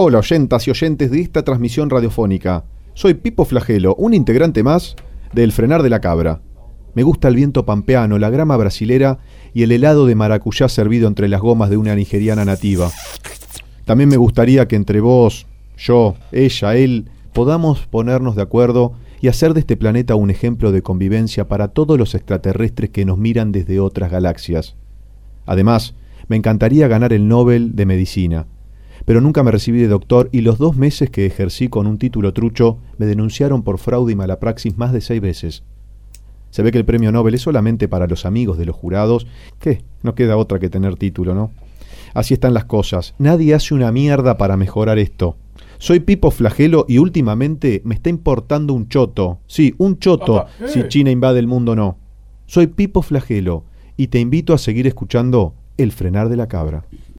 Hola oyentas y oyentes de esta transmisión radiofónica. Soy Pipo Flagelo, un integrante más del Frenar de la Cabra. Me gusta el viento pampeano, la grama brasilera y el helado de maracuyá servido entre las gomas de una nigeriana nativa. También me gustaría que entre vos, yo, ella, él, podamos ponernos de acuerdo y hacer de este planeta un ejemplo de convivencia para todos los extraterrestres que nos miran desde otras galaxias. Además, me encantaría ganar el Nobel de Medicina pero nunca me recibí de doctor y los dos meses que ejercí con un título trucho me denunciaron por fraude y mala praxis más de seis veces. Se ve que el premio Nobel es solamente para los amigos de los jurados, que no queda otra que tener título, ¿no? Así están las cosas. Nadie hace una mierda para mejorar esto. Soy Pipo Flagelo y últimamente me está importando un choto. Sí, un choto, si China invade el mundo o no. Soy Pipo Flagelo y te invito a seguir escuchando El frenar de la cabra.